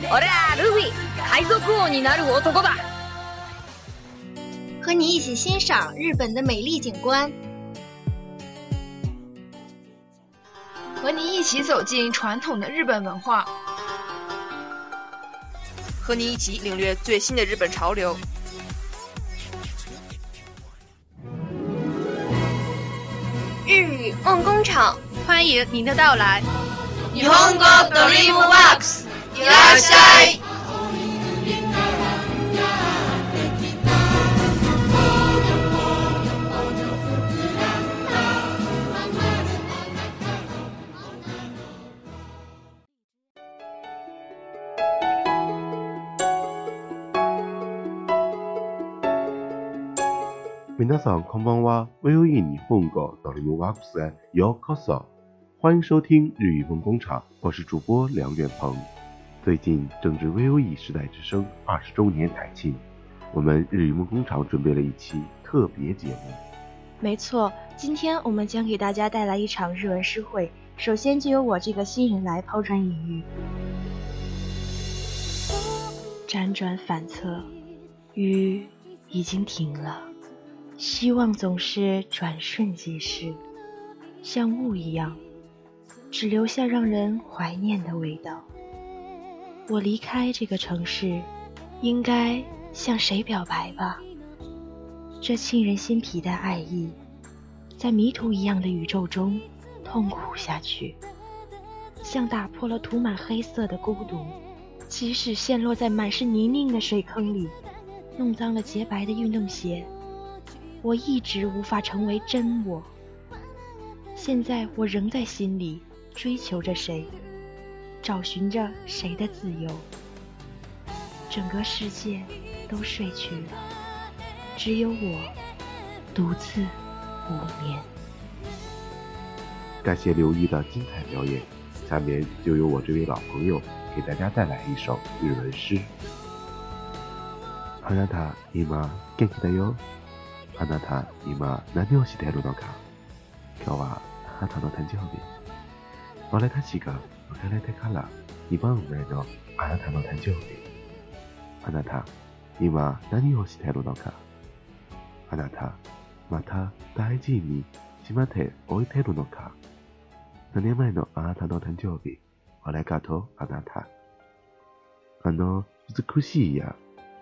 贝大姐，俺はルフィ，海賊王になる男だ。和你一起欣赏日本的美丽景观，和你一起走进传统的日本文化，和你一起领略最新的日本潮流。日语梦工厂，欢迎您的到来。日本語ドリームワークス， いらっしゃい。皆さんこんばんは。VOE 日本語ドリームワークスへようこそ。欢迎收听日语梦工厂，我是主播梁远鹏。 最近正值 VOE 时代之声二十周年台庆，我们日语梦工厂准备了一期特别节目。没错，今天我们将给大家带来一场日文诗会。首先就由我这个新人来抛砖引玉。辗转反侧，雨已经停了，希望总是转瞬即逝，像雾一样，只留下让人怀念的味道。我离开这个城市，应该向谁表白吧？这沁人心脾的爱意，在迷途一样的宇宙中痛苦下去，像打破了涂满黑色的孤独。即使陷落在满是泥泞的水坑里，弄脏了洁白的运动鞋，我一直无法成为真我。现在我仍在心里追求着谁，找寻着谁的自由。整个世界都睡去了。只有我独自无眠。感谢刘一的精彩表演，下面就由我这位老朋友给大家带来一首日文诗。あなた今元気だよ。あなた今何をしているのか。今日はあなたの誕生日。俺たちが 別れてから2番目のあなたの誕生日。あなた今何をしているのか。あなた、また大事にしまっておいてるのか。7年前のあなたの誕生日、ありがとう、あなた。あの美しいや、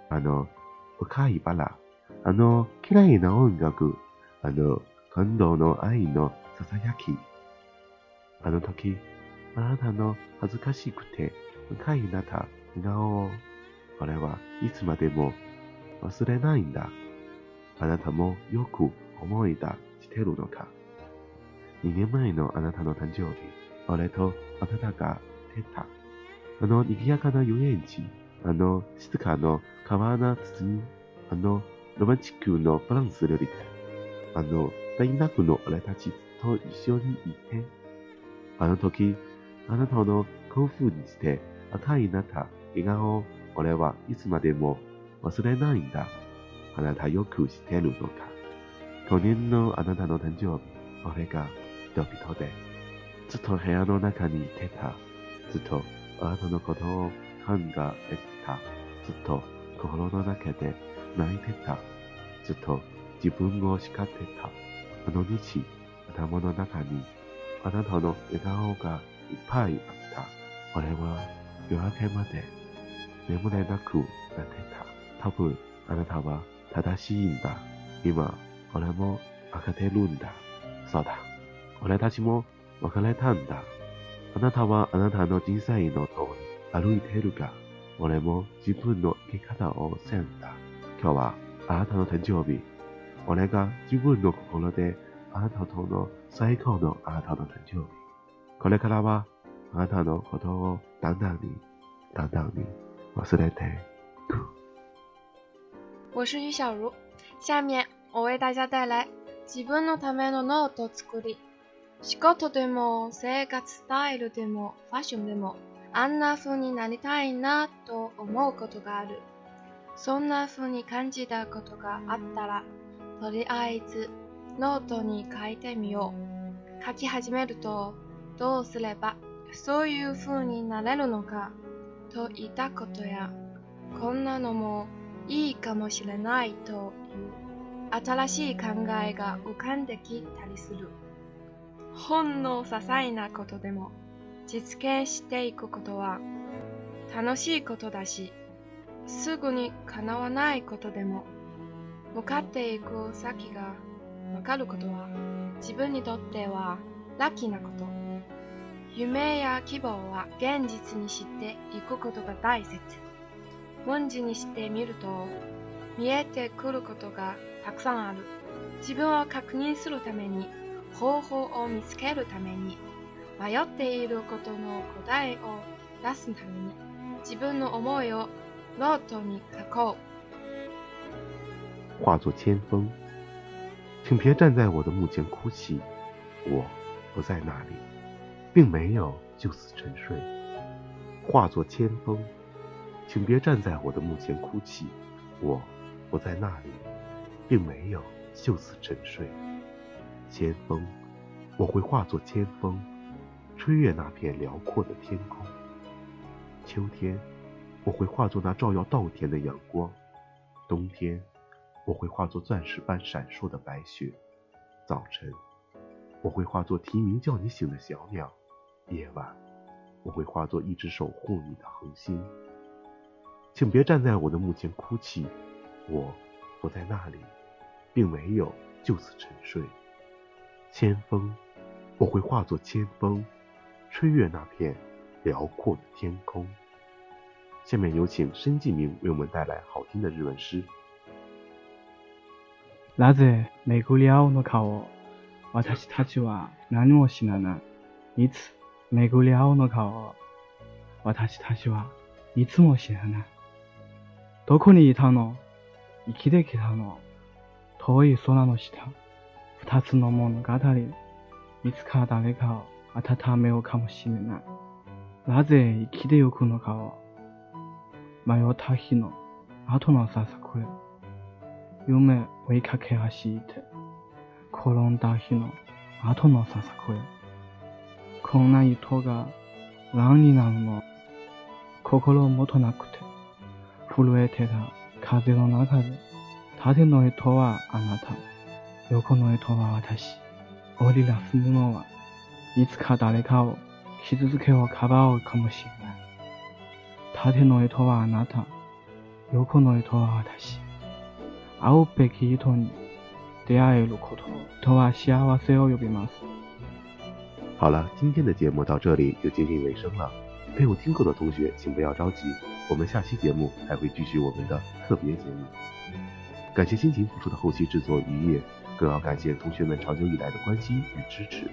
あの深いバラ、あの綺麗な音楽、あの感動の愛のささやき。あの時、あなたの恥ずかしくて深いなた笑顔を、俺はいつまでも忘れないんだ。あなたもよく思い出してるのか。2年前のあなたの誕生日、俺とあなたが出た。あの賑やかな遊園地、あの静かな川の包あのロマンチックのバランス料理店、あの大学の俺たちと一緒にいて、あの時、あなたの興奮にして赤いなった笑顔を俺はいつまでも忘れないんだ。あなたよく知ってるのか。去年のあなたの誕生日、俺が人々で、ずっと部屋の中にいてた。ずっとあなたのことを考えてた。ずっと心の中で泣いてた。ずっと自分を叱ってた。あの日、頭の中にあなたの笑顔がいっぱいあった。俺は夜明けまで眠れなくなってた。多分、あなたは正しいんだ。今、俺も分かってるんだ。そうだ。俺たちも別れたんだ。あなたはあなたの人生の通り歩いてるが、俺も自分の生き方を選んだ。今日はあなたの誕生日。俺が自分の心であなたとの最高のあなたの誕生日。これからはあなたのことをだんだんに、だんだんに忘れていく。我是于小茹，下面我为大家带来自分のためのノート作り。仕事でも生活スタイルでもファッションでもあんな風になりたいなと思うことがある。そんな風に感じたことがあったら、とりあえずノートに書いてみよう。書き始めると、どうすればそういう風になれるのかといったことや、こんなのもいいかもしれないという新しい考えが浮かんできたりする。ほんの些細なことでも実現していくことは楽しいことだし、すぐに叶わないことでも向かっていく先がわかることは自分にとってはラッキーなこと。夢や希望は現実にしていくことが大切。文字にしてみると見えてくることがたくさんある。自分を確認するために方法を見つけるために迷っていることの答えを出すために自分の思いをノートに書こう。化作千锋，请别站在我的墓前哭泣，我不在那里，并没有就此沉睡。化作千峰，请别站在我的墓前哭泣，我不在那里，并没有就此沉睡。千峰，我会化作千峰，吹越那片辽阔的天空。秋天，我会化作那照耀稻田的阳光；冬天，我会化作钻石般闪烁的白雪；早晨，我会化作啼鸣叫你醒的小鸟；夜晚，我会化作一直守护你的恒星。请别站在我的墓前哭泣，我不在那里，并没有就此沉睡。千锋，我会化作千锋，吹越那片辽阔的天空。下面有请申继明为我们带来好听的日文诗。なぜ巡り合うのかを私たちは何も知らない。いつ 巡り合うのかを私たちはいつも知らない。どこにいたの生きてきたの遠い空の下。二つの物語、いつか誰かを温めようかもしれない。なぜ生きてゆくのかを迷った日の後のささくれ。夢追いかけ走って、転んだ日の後のささくれ。こんな糸が乱になるの、心もとなくて、震えてた風の中で、縦の糸はあなた。横の糸は私。織り出すものはいつか誰かを傷つけをかばうかもしれない。縦の糸はあなた。横の糸は私。会うべき糸に出会えることとは幸せを呼びます。好了，今天的节目到这里就接近尾声了。没有听够的同学，请不要着急，我们下期节目还会继续我们的特别节目。感谢辛勤付出的后期制作于叶。更要感谢同学们长久以来的关心与支持。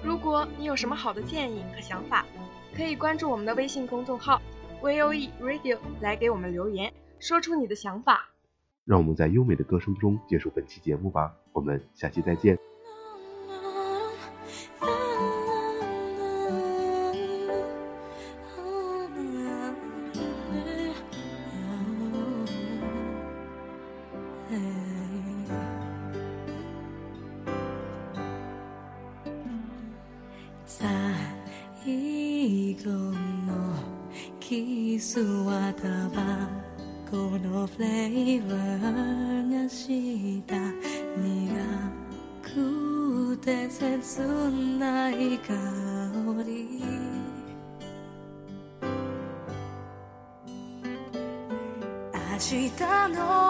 如果你有什么好的建议和想法，可以关注我们的微信公众号 VOE Radio 来给我们留言，说出你的想法。让我们在优美的歌声中结束本期节目吧，我们下期再见。最後のキスはタバコのフレーバーがした苦くて切ない香り。明日の